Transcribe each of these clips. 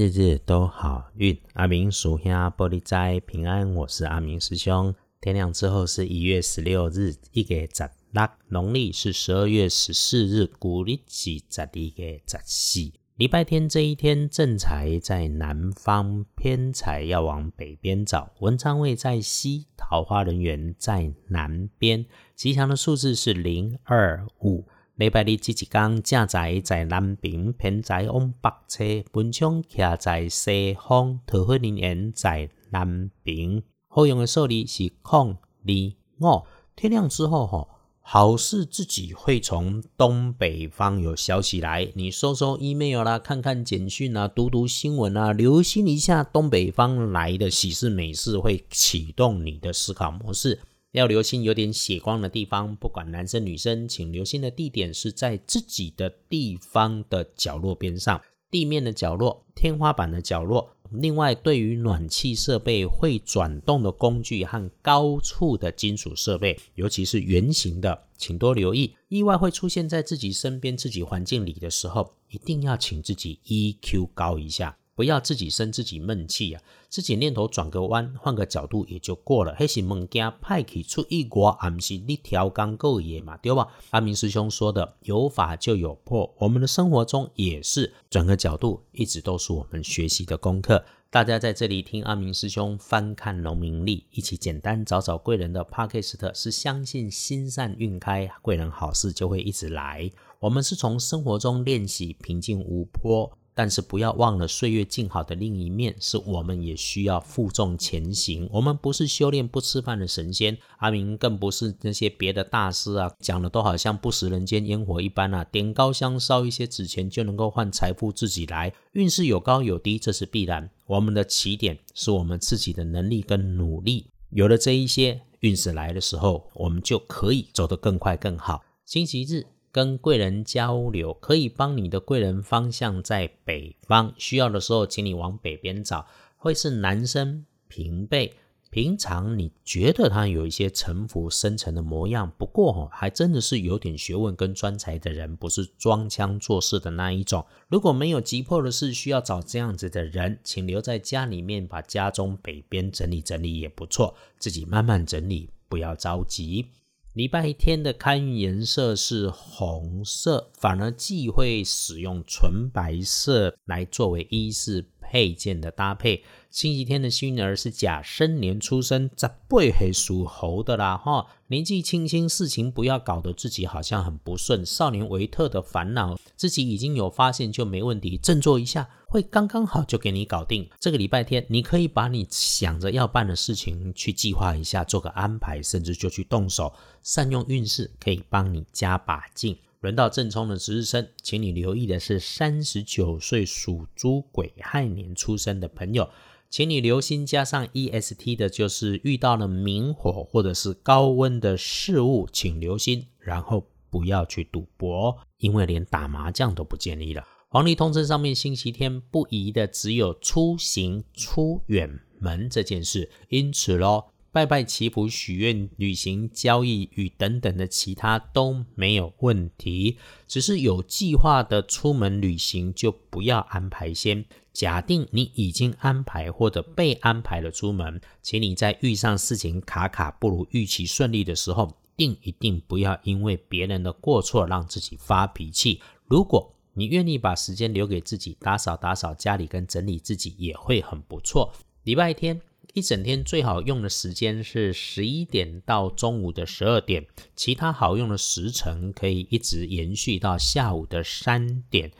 日日都好运，阿明属下玻璃斋平安。我是阿明师兄。天亮之后是一月十六日，一个十六，农历是十二月十四日，古历是十二个十四。礼拜天这一天，正财在南方，偏财要往北边找。文昌位在西，桃花人员在南边。吉祥的数字是零二五。礼拜日这一天，正在在南平，偏在往北侧，文昌徛在西方，桃花人缘在南平。好用的数字是空二五。天亮之后，吼，好事自己会从东北方有消息来。你收收 email 啦，看看简讯啊，读读新闻啊，留心一下东北方来的喜事美事，会启动你的思考模式。要留心有点血光的地方，不管男生女生，请留心的地点是在自己的地方的角落边上，地面的角落、天花板的角落。另外，对于暖气设备会转动的工具和高处的金属设备，尤其是圆形的，请多留意。意外会出现在自己身边、自己环境里的时候，一定要请自己 EQ 高一下。不要自己生自己闷气啊！自己念头转个弯，换个角度也就过了。黑是物件派去出一国，而不是你调刚够野嘛，对吧？阿明师兄说的有法就有破，我们的生活中也是转个角度，一直都是我们学习的功课。大家在这里听阿明师兄翻看农民历，一起简单找找贵人的帕克斯特，是相信心善运开，贵人好事就会一直来。我们是从生活中练习平静无波。但是不要忘了岁月静好的另一面，是我们也需要负重前行。我们不是修炼不吃饭的神仙，阿明更不是那些别的大师啊，讲的都好像不食人间烟火一般啊。点高香烧一些纸钱就能够换财富自己来，运势有高有低，这是必然。我们的起点是我们自己的能力跟努力，有了这一些，运势来的时候，我们就可以走得更快更好。星期日。跟贵人交流，可以帮你的贵人方向在北方，需要的时候，请你往北边找。会是男生平辈，平常你觉得他有一些城府深沉的模样，不过哈，还真的是有点学问跟专才的人，不是装腔作势的那一种。如果没有急迫的事需要找这样子的人，请留在家里面，把家中北边整理整理也不错，自己慢慢整理，不要着急。礼拜天的开运颜色是红色，反而忌讳使用纯白色来作为衣饰配件的搭配。星期天的幸运儿是甲申年出生，这背黑属猴的啦哈。年纪轻轻，事情不要搞得自己好像很不顺。少年维特的烦恼，自己已经有发现就没问题，振作一下。会刚刚好就给你搞定。这个礼拜天，你可以把你想着要办的事情去计划一下，做个安排，甚至就去动手。善用运势，可以帮你加把劲。轮到正冲的值日生，请你留意的是三十九岁属猪癸亥年出生的朋友，请你留心加上 EST 的，就是遇到了明火或者是高温的事物，请留心，然后不要去赌博，因为连打麻将都不建议了。黄历通知上面，星期天不宜的只有出行出远门这件事，因此喽，拜拜祈福、许愿、旅行、交易与等等的其他都没有问题，只是有计划的出门旅行就不要安排先。假定你已经安排或者被安排了出门，请你在遇上事情卡卡不如预期顺利的时候，定一定不要因为别人的过错让自己发脾气。如果你愿意把时间留给自己，打扫打扫家里跟整理自己也会很不错。礼拜天一整天最好用的时间是十一点到中午的十二点，其他好用的时辰可以一直延续到下午的三点。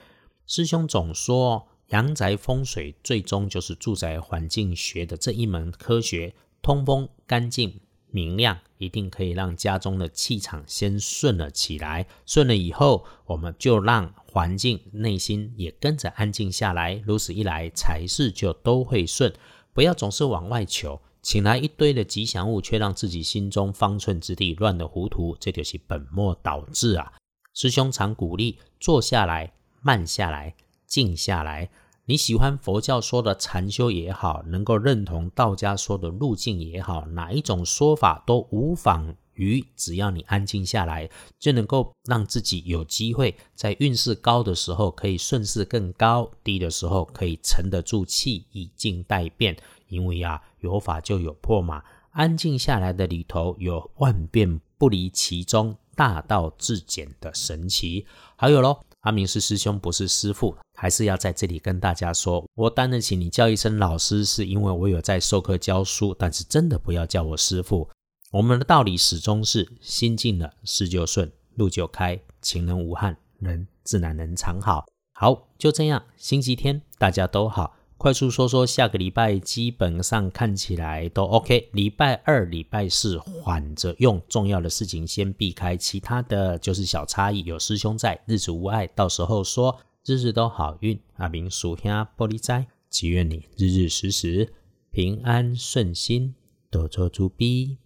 师兄总说，阳宅风水最终就是住宅环境学的这一门科学，通风干净。明亮一定可以让家中的气场先顺了起来，顺了以后，我们就让环境内心也跟着安静下来。如此一来，财事就都会顺。不要总是往外求，请来一堆的吉祥物，却让自己心中方寸之地乱得糊涂，这就是本末倒置啊！师兄常鼓励坐下来，慢下来，静下来。你喜欢佛教说的禅修也好，能够认同道家说的路径也好，哪一种说法都无妨。鱼只要你安静下来，就能够让自己有机会在运势高的时候可以顺势更高，低的时候可以沉得住气，以静待变。因为啊，有法就有破嘛，安静下来的里头有万变不离其中、大道至简的神奇。还有喽，阿明是师兄，不是师父，还是要在这里跟大家说，我担得起你叫一声老师，是因为我有在授课教书，但是真的不要叫我师父。我们的道理始终是心静了，事就顺，路就开，情人无憾，人自然能常好。好，就这样，星期天大家都好。快速说说，下个礼拜基本上看起来都 OK。礼拜二、礼拜四缓着用，重要的事情先避开，其他的就是小差异。有师兄在，日子无碍，到时候说日日都好运。阿明属下玻璃斋，祈愿你日日时时平安顺心，多做猪逼。